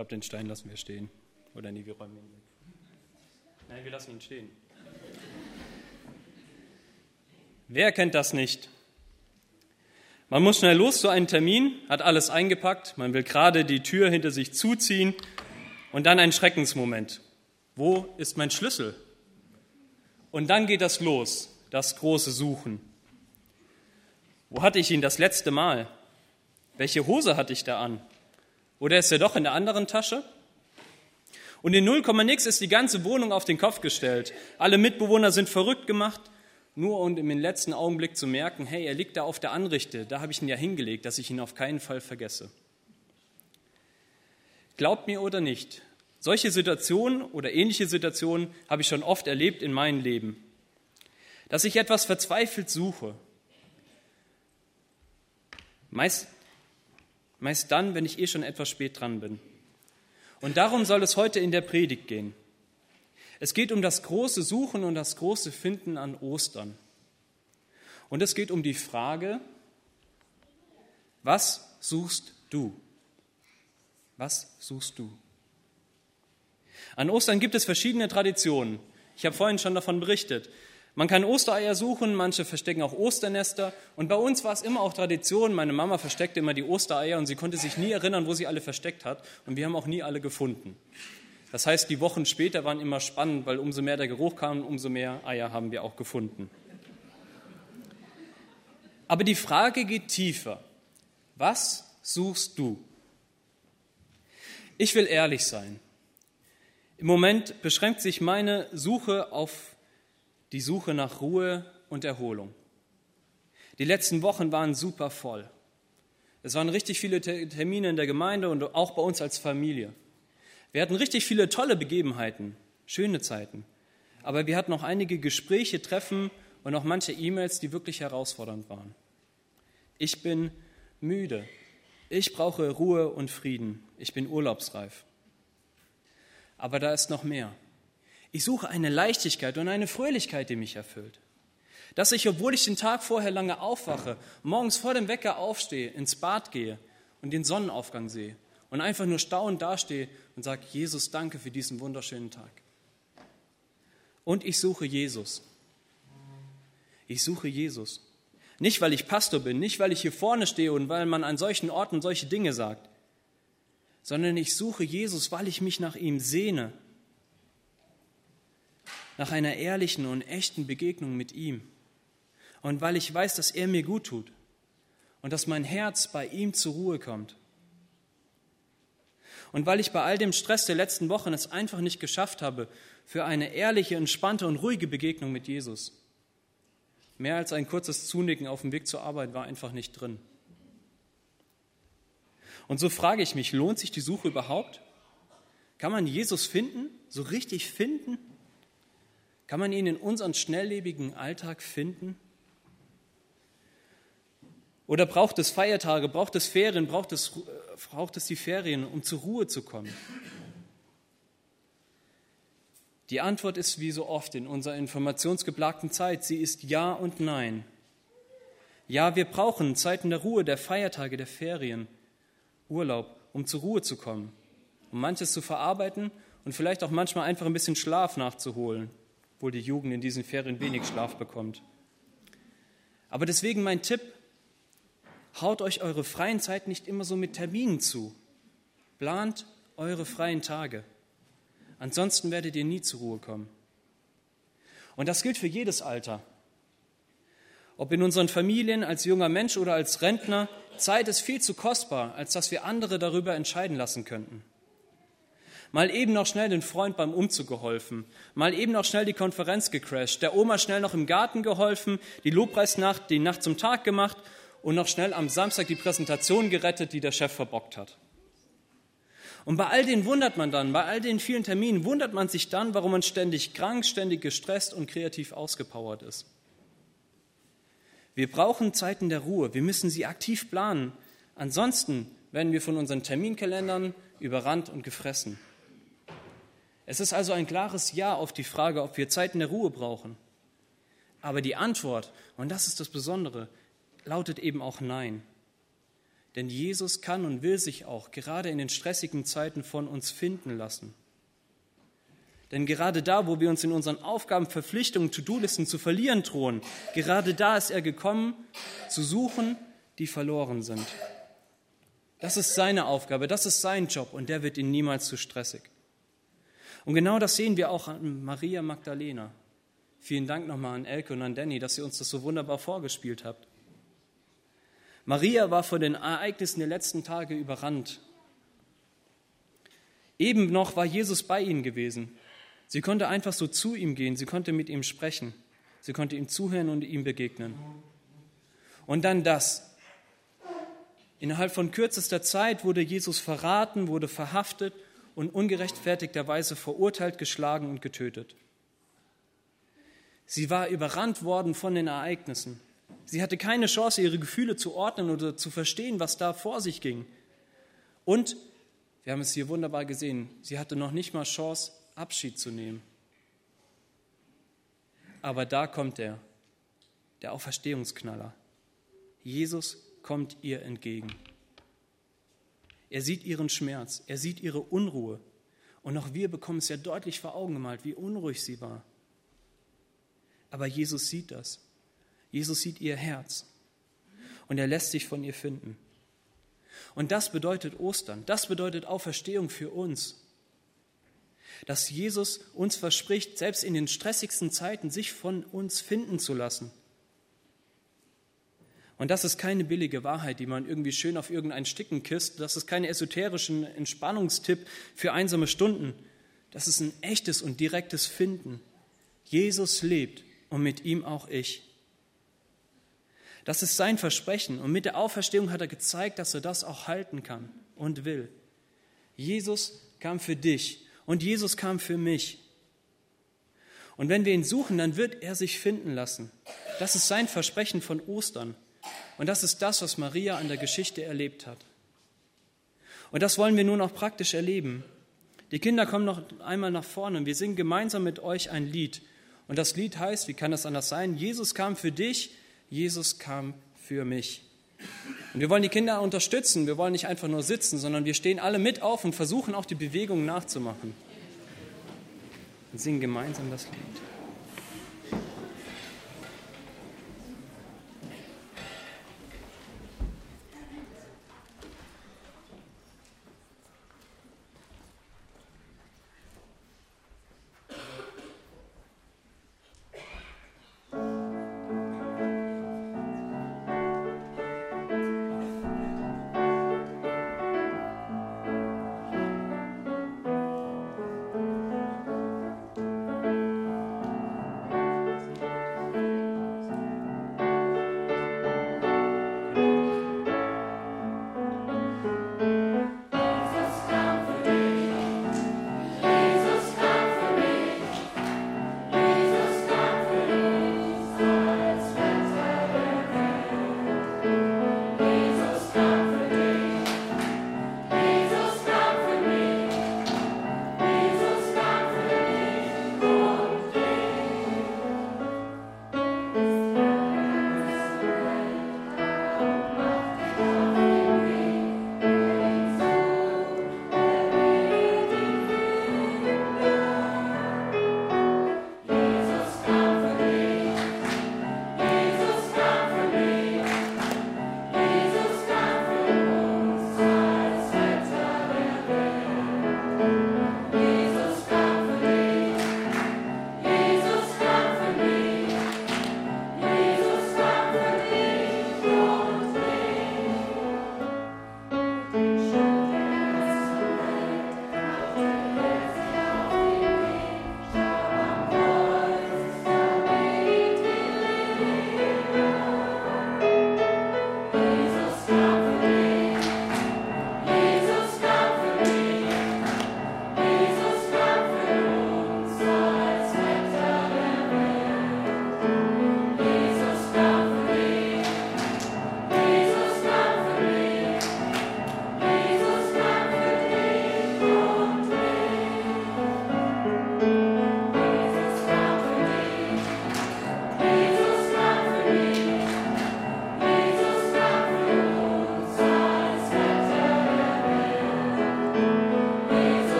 glaube, den Stein lassen wir stehen. Oder nee, wir räumen ihn weg. Nein, wir lassen ihn stehen. Wer kennt das nicht? Man muss schnell los zu einem Termin, hat alles eingepackt, man will gerade die Tür hinter sich zuziehen und dann ein Schreckensmoment. Wo ist mein Schlüssel? Und dann geht das los, das große Suchen. Wo hatte ich ihn das letzte Mal? Welche Hose hatte ich da an? Oder ist er doch in der anderen Tasche? Und in 0, nix ist die ganze Wohnung auf den Kopf gestellt. Alle Mitbewohner sind verrückt gemacht, nur um im letzten Augenblick zu merken, hey, er liegt da auf der Anrichte, da habe ich ihn ja hingelegt, dass ich ihn auf keinen Fall vergesse. Glaubt mir oder nicht, solche Situationen oder ähnliche Situationen habe ich schon oft erlebt in meinem Leben. Dass ich etwas verzweifelt suche. Meist, meist dann, wenn ich eh schon etwas spät dran bin. Und darum soll es heute in der Predigt gehen. Es geht um das große Suchen und das große Finden an Ostern. Und es geht um die Frage, was suchst du? Was suchst du? An Ostern gibt es verschiedene Traditionen. Ich habe vorhin schon davon berichtet. Man kann Ostereier suchen, manche verstecken auch Osternester. Und bei uns war es immer auch Tradition, meine Mama versteckte immer die Ostereier und sie konnte sich nie erinnern, wo sie alle versteckt hat. Und wir haben auch nie alle gefunden. Das heißt, die Wochen später waren immer spannend, weil umso mehr der Geruch kam, umso mehr Eier haben wir auch gefunden. Aber die Frage geht tiefer. Was suchst du? Ich will ehrlich sein. Im Moment beschränkt sich meine Suche auf die Suche nach Ruhe und Erholung. Die letzten Wochen waren super voll. Es waren richtig viele Termine in der Gemeinde und auch bei uns als Familie. Wir hatten richtig viele tolle Begebenheiten, schöne Zeiten. Aber wir hatten auch einige Gespräche, Treffen und auch manche E-Mails, die wirklich herausfordernd waren. Ich bin müde. Ich brauche Ruhe und Frieden. Ich bin urlaubsreif. Aber da ist noch mehr. Ich suche eine Leichtigkeit und eine Fröhlichkeit, die mich erfüllt. Dass ich, obwohl ich den Tag vorher lange aufwache, morgens vor dem Wecker aufstehe, ins Bad gehe und den Sonnenaufgang sehe und einfach nur staunend dastehe und sage, Jesus, danke für diesen wunderschönen Tag. Und ich suche Jesus. Ich suche Jesus. Nicht, weil ich Pastor bin, nicht, weil ich hier vorne stehe und weil man an solchen Orten solche Dinge sagt, sondern ich suche Jesus, weil ich mich nach ihm sehne, nach einer ehrlichen und echten Begegnung mit ihm und weil ich weiß, dass er mir gut tut und dass mein Herz bei ihm zur Ruhe kommt. Und weil ich bei all dem Stress der letzten Wochen es einfach nicht geschafft habe für eine ehrliche, entspannte und ruhige Begegnung mit Jesus. Mehr als ein kurzes Zunicken auf dem Weg zur Arbeit war einfach nicht drin. Und so frage ich mich, lohnt sich die Suche überhaupt? Kann man Jesus finden, so richtig finden? Kann man ihn in unseren schnelllebigen Alltag finden? Oder braucht es Feiertage, braucht es Ferien, braucht es, braucht es die Ferien, um zur Ruhe zu kommen? Die Antwort ist wie so oft in unserer informationsgeplagten Zeit, sie ist Ja und Nein. Ja, wir brauchen Zeiten der Ruhe, der Feiertage, der Ferien. Urlaub, um zur Ruhe zu kommen, um manches zu verarbeiten und vielleicht auch manchmal einfach ein bisschen Schlaf nachzuholen, obwohl die Jugend in diesen Ferien wenig Schlaf bekommt. Aber deswegen mein Tipp, haut euch eure freien Zeit nicht immer so mit Terminen zu. Plant eure freien Tage. Ansonsten werdet ihr nie zur Ruhe kommen. Und das gilt für jedes Alter. Ob in unseren Familien, als junger Mensch oder als Rentner, Zeit ist viel zu kostbar, als dass wir andere darüber entscheiden lassen könnten. Mal eben noch schnell den Freund beim Umzug geholfen, mal eben noch schnell die Konferenz gecrashed, der Oma schnell noch im Garten geholfen, die Lobpreisnacht, die Nacht zum Tag gemacht und noch schnell am Samstag die Präsentation gerettet, die der Chef verbockt hat. Und bei all denen wundert man dann, bei all den vielen Terminen wundert man sich dann, warum man ständig krank, ständig gestresst und kreativ ausgepowert ist. Wir brauchen Zeiten der Ruhe. Wir müssen sie aktiv planen. Ansonsten werden wir von unseren Terminkalendern überrannt und gefressen. Es ist also ein klares Ja auf die Frage, ob wir Zeiten der Ruhe brauchen. Aber die Antwort, und das ist das Besondere, lautet eben auch Nein. Denn Jesus kann und will sich auch gerade in den stressigen Zeiten von uns finden lassen. Denn gerade da, wo wir uns in unseren Aufgaben, Verpflichtungen, To-Do-Listen zu verlieren drohen, gerade da ist er gekommen, zu suchen, die verloren sind. Das ist seine Aufgabe, das ist sein Job und der wird ihn niemals zu stressig. Und genau das sehen wir auch an Maria Magdalena. Vielen Dank nochmal an Elke und an Danny, dass ihr uns das so wunderbar vorgespielt habt. Maria war von den Ereignissen der letzten Tage überrannt. Eben noch war Jesus bei ihnen gewesen. Sie konnte einfach so zu ihm gehen, sie konnte mit ihm sprechen, sie konnte ihm zuhören und ihm begegnen. Und dann das. Innerhalb von kürzester Zeit wurde Jesus verraten, wurde verhaftet und ungerechtfertigterweise verurteilt, geschlagen und getötet. Sie war überrannt worden von den Ereignissen. Sie hatte keine Chance, ihre Gefühle zu ordnen oder zu verstehen, was da vor sich ging. Und, wir haben es hier wunderbar gesehen, sie hatte noch nicht mal Chance, Abschied zu nehmen. Aber da kommt er, der Auferstehungsknaller. Jesus kommt ihr entgegen. Er sieht ihren Schmerz, er sieht ihre Unruhe. Und auch wir bekommen es ja deutlich vor Augen gemalt, wie unruhig sie war. Aber Jesus sieht das. Jesus sieht ihr Herz. Und er lässt sich von ihr finden. Und das bedeutet Ostern. Das bedeutet Auferstehung für uns dass Jesus uns verspricht, selbst in den stressigsten Zeiten sich von uns finden zu lassen. Und das ist keine billige Wahrheit, die man irgendwie schön auf irgendein Sticken kisst. Das ist kein esoterischen Entspannungstipp für einsame Stunden. Das ist ein echtes und direktes Finden. Jesus lebt und mit ihm auch ich. Das ist sein Versprechen und mit der Auferstehung hat er gezeigt, dass er das auch halten kann und will. Jesus kam für dich und Jesus kam für mich. Und wenn wir ihn suchen, dann wird er sich finden lassen. Das ist sein Versprechen von Ostern. Und das ist das, was Maria an der Geschichte erlebt hat. Und das wollen wir nun auch praktisch erleben. Die Kinder kommen noch einmal nach vorne und wir singen gemeinsam mit euch ein Lied. Und das Lied heißt, wie kann das anders sein? Jesus kam für dich, Jesus kam für mich. Und wir wollen die Kinder unterstützen. Wir wollen nicht einfach nur sitzen, sondern wir stehen alle mit auf und versuchen auch die Bewegungen nachzumachen. Und singen gemeinsam das Lied.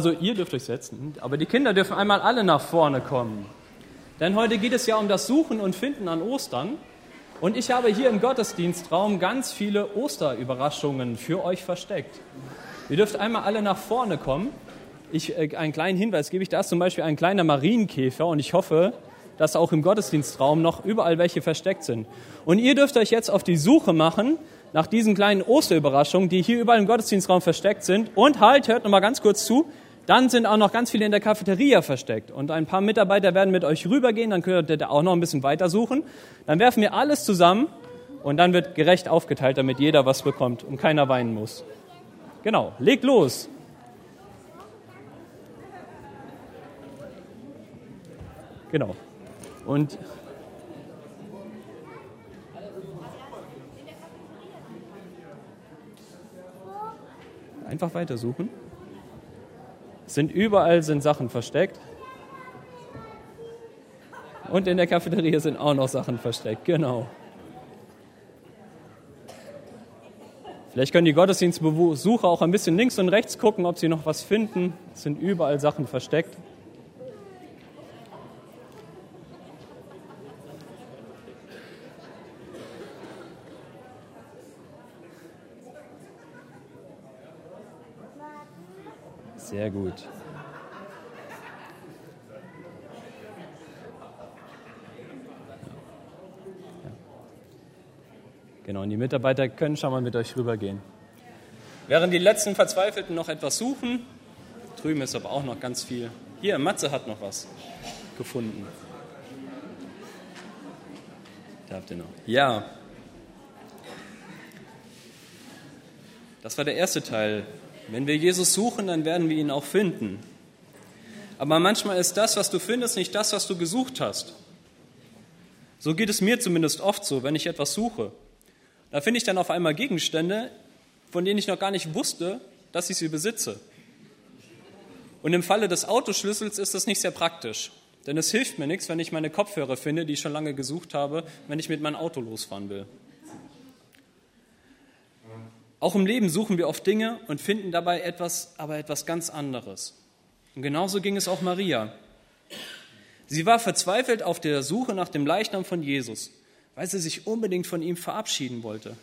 Also ihr dürft euch setzen, aber die Kinder dürfen einmal alle nach vorne kommen. Denn heute geht es ja um das Suchen und Finden an Ostern. Und ich habe hier im Gottesdienstraum ganz viele Osterüberraschungen für euch versteckt. Ihr dürft einmal alle nach vorne kommen. Ich, äh, einen kleinen Hinweis gebe ich, da ist zum Beispiel ein kleiner Marienkäfer und ich hoffe, dass auch im Gottesdienstraum noch überall welche versteckt sind. Und ihr dürft euch jetzt auf die Suche machen nach diesen kleinen Osterüberraschungen, die hier überall im Gottesdienstraum versteckt sind. Und halt, hört noch mal ganz kurz zu. Dann sind auch noch ganz viele in der Cafeteria versteckt. Und ein paar Mitarbeiter werden mit euch rübergehen, dann könnt ihr da auch noch ein bisschen weiter suchen. Dann werfen wir alles zusammen und dann wird gerecht aufgeteilt, damit jeder was bekommt und keiner weinen muss. Genau, legt los. Genau. Und einfach weitersuchen. Sind überall sind Sachen versteckt. Und in der Cafeteria sind auch noch Sachen versteckt, genau. Vielleicht können die Gottesdienstbesucher auch ein bisschen links und rechts gucken, ob sie noch was finden. Es sind überall Sachen versteckt. Sehr gut. Genau, und die Mitarbeiter können schon mal mit euch rübergehen. Während die letzten Verzweifelten noch etwas suchen, drüben ist aber auch noch ganz viel. Hier, Matze hat noch was gefunden. Da habt ihr noch. Ja. Das war der erste Teil wenn wir Jesus suchen, dann werden wir ihn auch finden. Aber manchmal ist das, was du findest, nicht das, was du gesucht hast. So geht es mir zumindest oft so, wenn ich etwas suche. Da finde ich dann auf einmal Gegenstände, von denen ich noch gar nicht wusste, dass ich sie besitze. Und im Falle des Autoschlüssels ist das nicht sehr praktisch. Denn es hilft mir nichts, wenn ich meine Kopfhörer finde, die ich schon lange gesucht habe, wenn ich mit meinem Auto losfahren will. Auch im Leben suchen wir oft Dinge und finden dabei etwas, aber etwas ganz anderes. Und genauso ging es auch Maria. Sie war verzweifelt auf der Suche nach dem Leichnam von Jesus, weil sie sich unbedingt von ihm verabschieden wollte.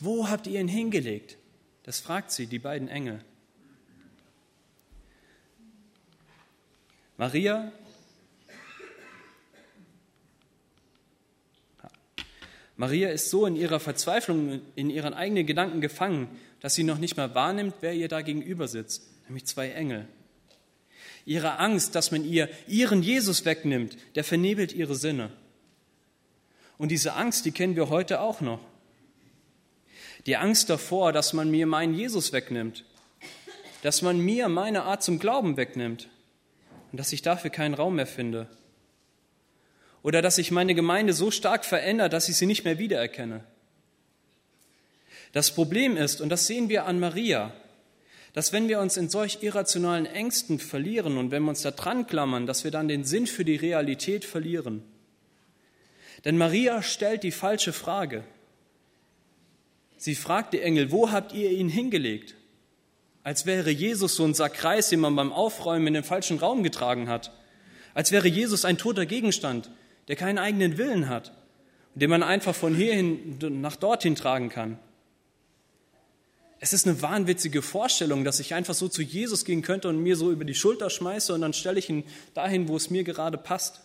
Wo habt ihr ihn hingelegt? Das fragt sie, die beiden Engel. Maria Maria ist so in ihrer Verzweiflung, in ihren eigenen Gedanken gefangen, dass sie noch nicht mal wahrnimmt, wer ihr da gegenüber sitzt, nämlich zwei Engel. Ihre Angst, dass man ihr ihren Jesus wegnimmt, der vernebelt ihre Sinne. Und diese Angst, die kennen wir heute auch noch. Die Angst davor, dass man mir meinen Jesus wegnimmt, dass man mir meine Art zum Glauben wegnimmt und dass ich dafür keinen Raum mehr finde oder dass sich meine Gemeinde so stark verändert, dass ich sie nicht mehr wiedererkenne. Das Problem ist, und das sehen wir an Maria, dass wenn wir uns in solch irrationalen Ängsten verlieren und wenn wir uns da dran klammern, dass wir dann den Sinn für die Realität verlieren. Denn Maria stellt die falsche Frage. Sie fragt die Engel, wo habt ihr ihn hingelegt? Als wäre Jesus so ein Sackreis, den man beim Aufräumen in den falschen Raum getragen hat. Als wäre Jesus ein toter Gegenstand, der keinen eigenen Willen hat, den man einfach von hierhin nach dorthin tragen kann. Es ist eine wahnwitzige Vorstellung, dass ich einfach so zu Jesus gehen könnte und mir so über die Schulter schmeiße und dann stelle ich ihn dahin, wo es mir gerade passt.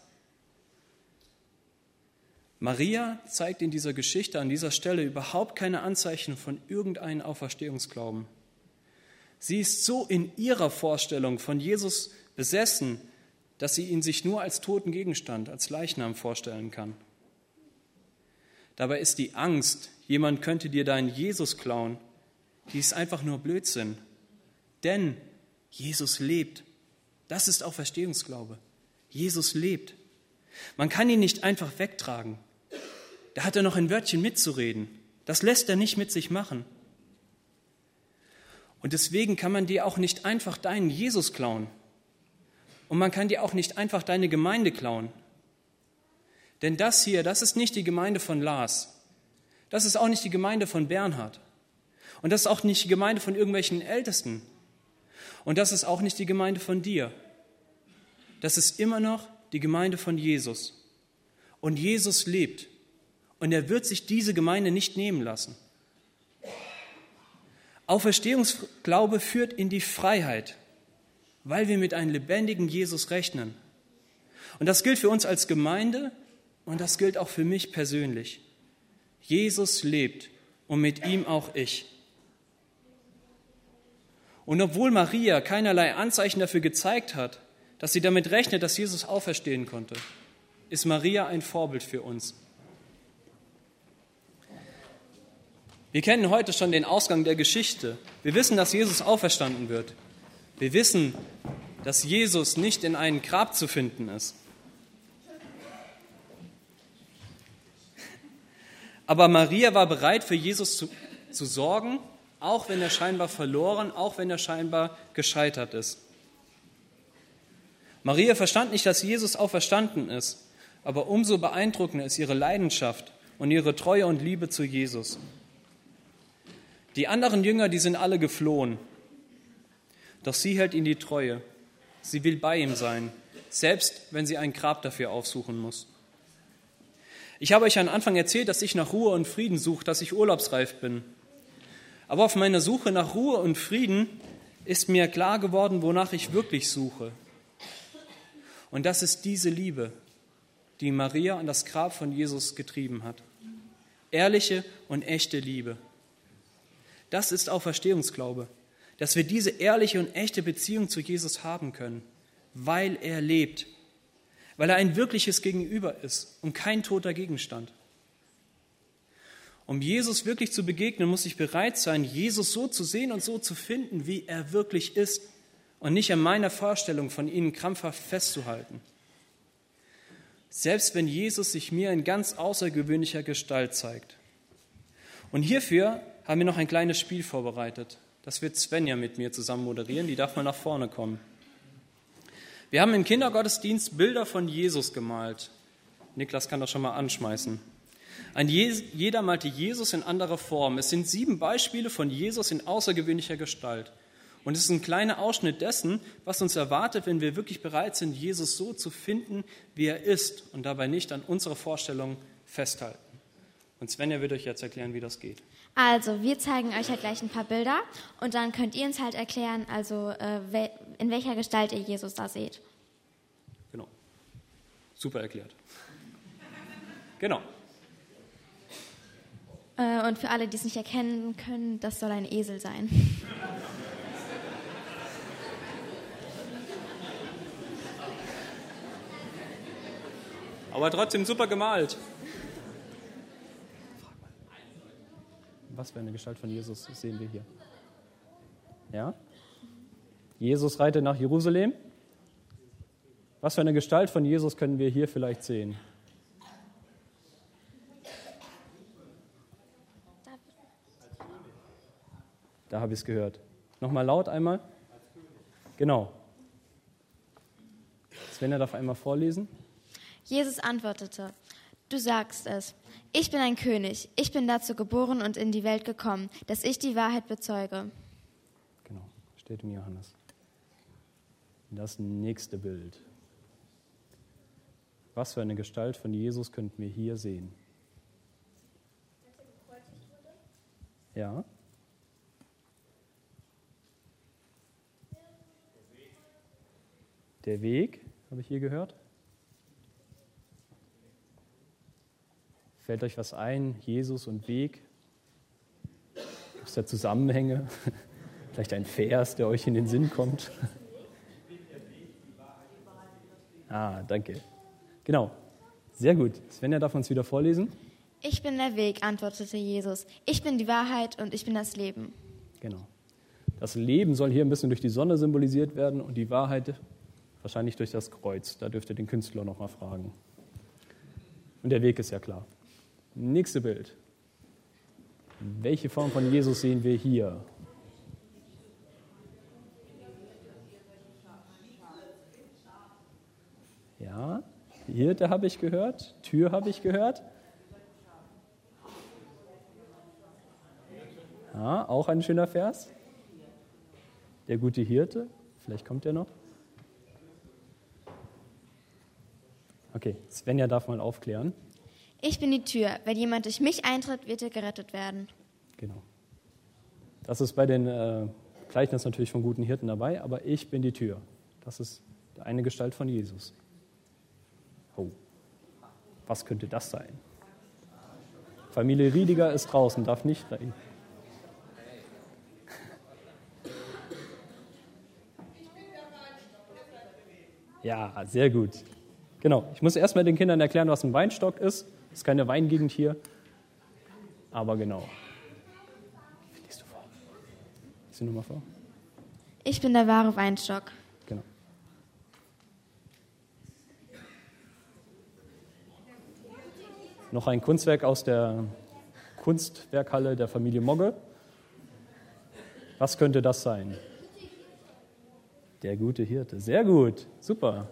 Maria zeigt in dieser Geschichte an dieser Stelle überhaupt keine Anzeichen von irgendeinem Auferstehungsglauben. Sie ist so in ihrer Vorstellung von Jesus besessen, dass sie ihn sich nur als toten Gegenstand, als Leichnam vorstellen kann. Dabei ist die Angst, jemand könnte dir deinen Jesus klauen, die ist einfach nur Blödsinn. Denn Jesus lebt. Das ist auch Verstehungsglaube. Jesus lebt. Man kann ihn nicht einfach wegtragen. Da hat er noch ein Wörtchen mitzureden. Das lässt er nicht mit sich machen. Und deswegen kann man dir auch nicht einfach deinen Jesus klauen. Und man kann dir auch nicht einfach deine Gemeinde klauen. Denn das hier, das ist nicht die Gemeinde von Lars. Das ist auch nicht die Gemeinde von Bernhard. Und das ist auch nicht die Gemeinde von irgendwelchen Ältesten. Und das ist auch nicht die Gemeinde von dir. Das ist immer noch die Gemeinde von Jesus. Und Jesus lebt. Und er wird sich diese Gemeinde nicht nehmen lassen. Auferstehungsglaube führt in die Freiheit, weil wir mit einem lebendigen Jesus rechnen. Und das gilt für uns als Gemeinde und das gilt auch für mich persönlich. Jesus lebt und mit ihm auch ich. Und obwohl Maria keinerlei Anzeichen dafür gezeigt hat, dass sie damit rechnet, dass Jesus auferstehen konnte, ist Maria ein Vorbild für uns. Wir kennen heute schon den Ausgang der Geschichte. Wir wissen, dass Jesus auferstanden wird. Wir wissen, dass Jesus nicht in einem Grab zu finden ist. Aber Maria war bereit, für Jesus zu, zu sorgen, auch wenn er scheinbar verloren, auch wenn er scheinbar gescheitert ist. Maria verstand nicht, dass Jesus auferstanden ist, aber umso beeindruckender ist ihre Leidenschaft und ihre Treue und Liebe zu Jesus. Die anderen Jünger, die sind alle geflohen. Doch sie hält ihn die Treue. Sie will bei ihm sein, selbst wenn sie ein Grab dafür aufsuchen muss. Ich habe euch am Anfang erzählt, dass ich nach Ruhe und Frieden suche, dass ich urlaubsreif bin. Aber auf meiner Suche nach Ruhe und Frieden ist mir klar geworden, wonach ich wirklich suche. Und das ist diese Liebe, die Maria an das Grab von Jesus getrieben hat. Ehrliche und echte Liebe. Das ist Auferstehungsglaube, dass wir diese ehrliche und echte Beziehung zu Jesus haben können, weil er lebt weil er ein wirkliches Gegenüber ist und kein toter Gegenstand. Um Jesus wirklich zu begegnen, muss ich bereit sein, Jesus so zu sehen und so zu finden, wie er wirklich ist und nicht an meiner Vorstellung von ihnen krampfhaft festzuhalten. Selbst wenn Jesus sich mir in ganz außergewöhnlicher Gestalt zeigt. Und hierfür haben wir noch ein kleines Spiel vorbereitet. Das wird Svenja mit mir zusammen moderieren. Die darf mal nach vorne kommen. Wir haben im Kindergottesdienst Bilder von Jesus gemalt. Niklas kann das schon mal anschmeißen. Ein jeder malte Jesus in anderer Form. Es sind sieben Beispiele von Jesus in außergewöhnlicher Gestalt. Und es ist ein kleiner Ausschnitt dessen, was uns erwartet, wenn wir wirklich bereit sind, Jesus so zu finden, wie er ist und dabei nicht an unsere Vorstellungen festhalten. Und Svenja wird euch jetzt erklären, wie das geht. Also, wir zeigen euch halt gleich ein paar Bilder und dann könnt ihr uns halt erklären, also äh, in welcher Gestalt ihr Jesus da seht. Genau. Super erklärt. genau. Äh, und für alle, die es nicht erkennen können, das soll ein Esel sein. Aber trotzdem super gemalt. Was für eine Gestalt von Jesus sehen wir hier? Ja? Jesus reitet nach Jerusalem. Was für eine Gestalt von Jesus können wir hier vielleicht sehen? Da habe ich es gehört. Nochmal laut einmal. Genau. Sven darf einmal vorlesen. Jesus antwortete, Du sagst es. Ich bin ein König. Ich bin dazu geboren und in die Welt gekommen, dass ich die Wahrheit bezeuge. Genau, steht in Johannes. Das nächste Bild. Was für eine Gestalt von Jesus könnten wir hier sehen? Ja. Der Weg, habe ich hier gehört. Fällt euch was ein? Jesus und Weg? Gibt es da Zusammenhänge? Vielleicht ein Vers, der euch in den Sinn kommt? ah, danke. Genau. Sehr gut. Svenja darf uns wieder vorlesen. Ich bin der Weg, antwortete Jesus. Ich bin die Wahrheit und ich bin das Leben. Genau. Das Leben soll hier ein bisschen durch die Sonne symbolisiert werden und die Wahrheit wahrscheinlich durch das Kreuz. Da dürft ihr den Künstler nochmal fragen. Und der Weg ist ja klar. Nächste Bild. Welche Form von Jesus sehen wir hier? Ja, Hirte habe ich gehört, Tür habe ich gehört. Ja, auch ein schöner Vers. Der gute Hirte, vielleicht kommt er noch. Okay, Svenja darf mal aufklären. Ich bin die Tür. Wenn jemand durch mich eintritt, wird er gerettet werden. Genau. Das ist bei den äh, Gleichnissen natürlich vom guten Hirten dabei, aber ich bin die Tür. Das ist eine Gestalt von Jesus. Oh, was könnte das sein? Familie Riediger ist draußen, darf nicht rein. Ja, sehr gut. Genau, ich muss erstmal den Kindern erklären, was ein Weinstock ist. Es ist keine Weingegend hier, aber genau. Wie liest du vor? Liest du nochmal vor? Ich bin der wahre Weinstock. Genau. Noch ein Kunstwerk aus der Kunstwerkhalle der Familie Mogge. Was könnte das sein? Der gute Hirte. Sehr gut. Super.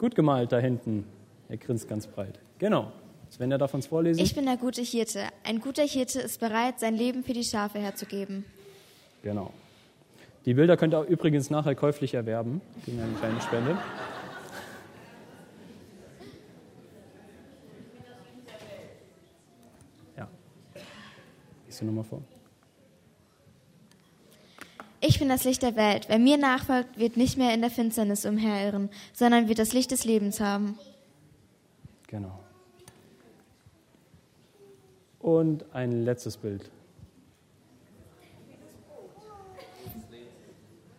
Gut gemalt da hinten. Er grinst ganz breit. Genau. Sven, darf uns vorlesen? Ich bin der gute Hirte. Ein guter Hirte ist bereit, sein Leben für die Schafe herzugeben. Genau. Die Bilder könnt ihr übrigens nachher käuflich erwerben, gegen eine kleine Spende. Ja. Lies du nochmal vor. Ich bin das Licht der Welt. Wer mir nachfolgt, wird nicht mehr in der Finsternis umherirren, sondern wird das Licht des Lebens haben. Genau. Und ein letztes Bild.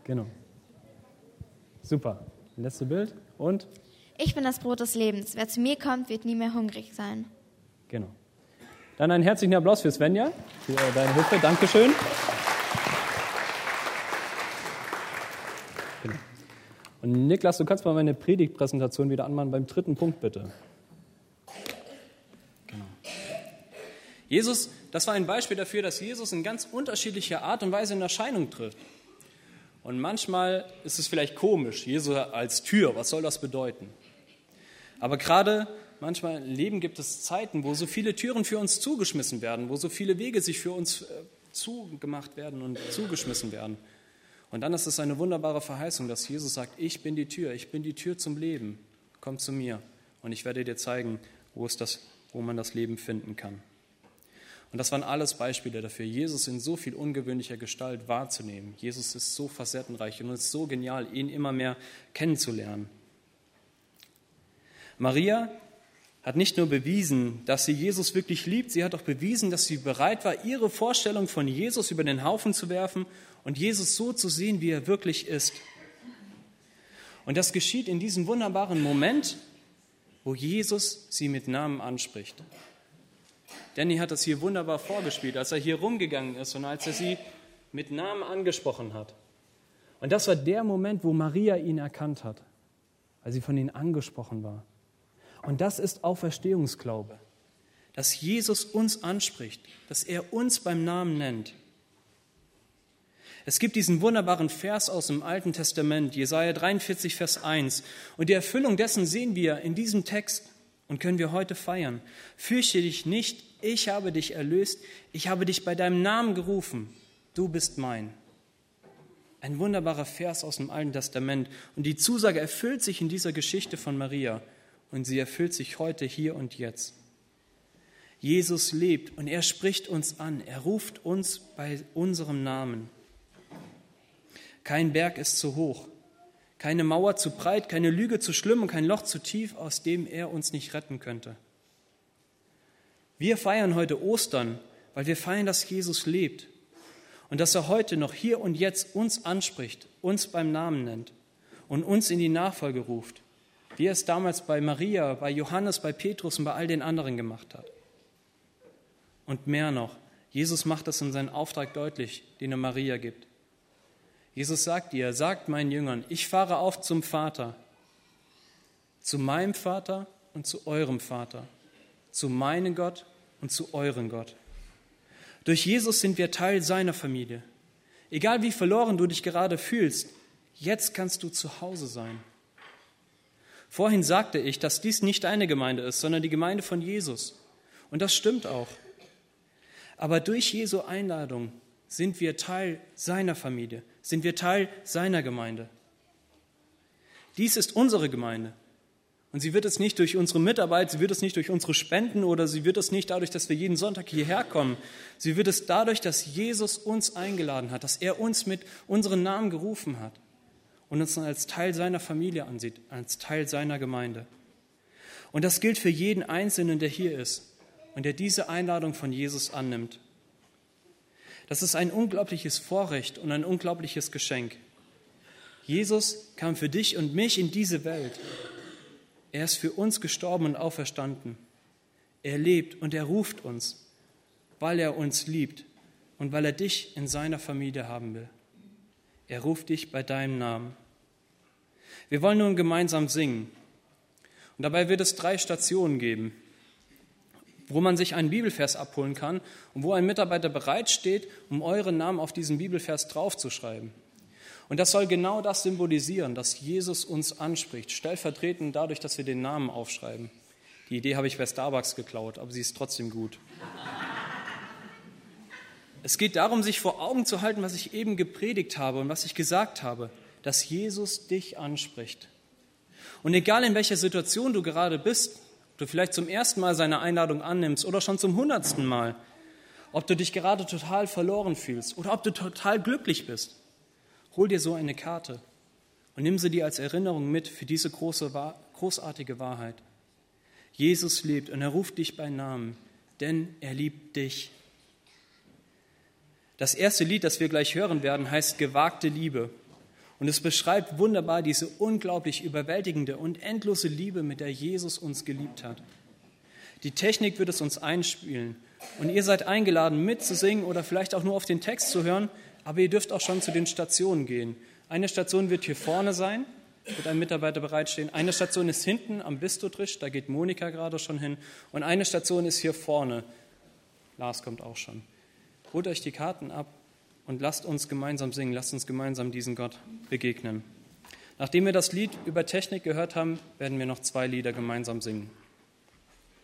Genau. Super. Letzte Bild. Und? Ich bin das Brot des Lebens. Wer zu mir kommt, wird nie mehr hungrig sein. Genau. Dann einen herzlichen Applaus für Svenja, für deine Hilfe. Dankeschön. Genau. Und Niklas, du kannst mal meine Predigtpräsentation wieder anmachen beim dritten Punkt, bitte. Jesus, das war ein Beispiel dafür, dass Jesus in ganz unterschiedlicher Art und Weise in Erscheinung tritt. Und manchmal ist es vielleicht komisch, Jesus als Tür, was soll das bedeuten? Aber gerade manchmal im Leben gibt es Zeiten, wo so viele Türen für uns zugeschmissen werden, wo so viele Wege sich für uns äh, zugemacht werden und zugeschmissen werden. Und dann ist es eine wunderbare Verheißung, dass Jesus sagt, ich bin die Tür, ich bin die Tür zum Leben. Komm zu mir und ich werde dir zeigen, wo, es das, wo man das Leben finden kann. Und das waren alles Beispiele dafür, Jesus in so viel ungewöhnlicher Gestalt wahrzunehmen. Jesus ist so facettenreich und es ist so genial, ihn immer mehr kennenzulernen. Maria hat nicht nur bewiesen, dass sie Jesus wirklich liebt, sie hat auch bewiesen, dass sie bereit war, ihre Vorstellung von Jesus über den Haufen zu werfen und Jesus so zu sehen, wie er wirklich ist. Und das geschieht in diesem wunderbaren Moment, wo Jesus sie mit Namen anspricht. Danny hat das hier wunderbar vorgespielt, als er hier rumgegangen ist und als er sie mit Namen angesprochen hat. Und das war der Moment, wo Maria ihn erkannt hat, weil sie von ihm angesprochen war. Und das ist Auferstehungsglaube, dass Jesus uns anspricht, dass er uns beim Namen nennt. Es gibt diesen wunderbaren Vers aus dem Alten Testament, Jesaja 43, Vers 1. Und die Erfüllung dessen sehen wir in diesem Text und können wir heute feiern. Fürchte dich nicht, ich habe dich erlöst, ich habe dich bei deinem Namen gerufen, du bist mein. Ein wunderbarer Vers aus dem Alten Testament. Und die Zusage erfüllt sich in dieser Geschichte von Maria und sie erfüllt sich heute, hier und jetzt. Jesus lebt und er spricht uns an, er ruft uns bei unserem Namen. Kein Berg ist zu hoch, keine Mauer zu breit, keine Lüge zu schlimm und kein Loch zu tief, aus dem er uns nicht retten könnte. Wir feiern heute Ostern, weil wir feiern, dass Jesus lebt und dass er heute noch hier und jetzt uns anspricht, uns beim Namen nennt und uns in die Nachfolge ruft, wie er es damals bei Maria, bei Johannes, bei Petrus und bei all den anderen gemacht hat. Und mehr noch, Jesus macht das in seinem Auftrag deutlich, den er Maria gibt. Jesus sagt ihr, sagt meinen Jüngern, ich fahre auf zum Vater, zu meinem Vater und zu eurem Vater, zu meinem Gott und zu eurem Gott. Durch Jesus sind wir Teil seiner Familie. Egal wie verloren du dich gerade fühlst, jetzt kannst du zu Hause sein. Vorhin sagte ich, dass dies nicht eine Gemeinde ist, sondern die Gemeinde von Jesus. Und das stimmt auch. Aber durch Jesu Einladung sind wir Teil seiner Familie, sind wir Teil seiner Gemeinde. Dies ist unsere Gemeinde. Und sie wird es nicht durch unsere Mitarbeit, sie wird es nicht durch unsere Spenden oder sie wird es nicht dadurch, dass wir jeden Sonntag hierher kommen. Sie wird es dadurch, dass Jesus uns eingeladen hat, dass er uns mit unseren Namen gerufen hat und uns als Teil seiner Familie ansieht, als Teil seiner Gemeinde. Und das gilt für jeden Einzelnen, der hier ist und der diese Einladung von Jesus annimmt. Das ist ein unglaubliches Vorrecht und ein unglaubliches Geschenk. Jesus kam für dich und mich in diese Welt. Er ist für uns gestorben und auferstanden. Er lebt und er ruft uns, weil er uns liebt und weil er dich in seiner Familie haben will. Er ruft dich bei deinem Namen. Wir wollen nun gemeinsam singen. Und dabei wird es drei Stationen geben, wo man sich einen Bibelvers abholen kann und wo ein Mitarbeiter bereitsteht, um euren Namen auf diesen Bibelvers draufzuschreiben. Und das soll genau das symbolisieren, dass Jesus uns anspricht, stellvertretend dadurch, dass wir den Namen aufschreiben. Die Idee habe ich bei Starbucks geklaut, aber sie ist trotzdem gut. Es geht darum, sich vor Augen zu halten, was ich eben gepredigt habe und was ich gesagt habe, dass Jesus dich anspricht. Und egal in welcher Situation du gerade bist, du vielleicht zum ersten Mal seine Einladung annimmst oder schon zum hundertsten Mal, ob du dich gerade total verloren fühlst oder ob du total glücklich bist, Hol dir so eine Karte und nimm sie dir als Erinnerung mit für diese große, großartige Wahrheit. Jesus lebt und er ruft dich bei Namen, denn er liebt dich. Das erste Lied, das wir gleich hören werden, heißt Gewagte Liebe. Und es beschreibt wunderbar diese unglaublich überwältigende und endlose Liebe, mit der Jesus uns geliebt hat. Die Technik wird es uns einspielen. Und ihr seid eingeladen, mitzusingen oder vielleicht auch nur auf den Text zu hören, aber ihr dürft auch schon zu den Stationen gehen. Eine Station wird hier vorne sein, wird ein Mitarbeiter bereitstehen. Eine Station ist hinten am Bistotrisch, da geht Monika gerade schon hin. Und eine Station ist hier vorne. Lars kommt auch schon. Holt euch die Karten ab und lasst uns gemeinsam singen, lasst uns gemeinsam diesen Gott begegnen. Nachdem wir das Lied über Technik gehört haben, werden wir noch zwei Lieder gemeinsam singen.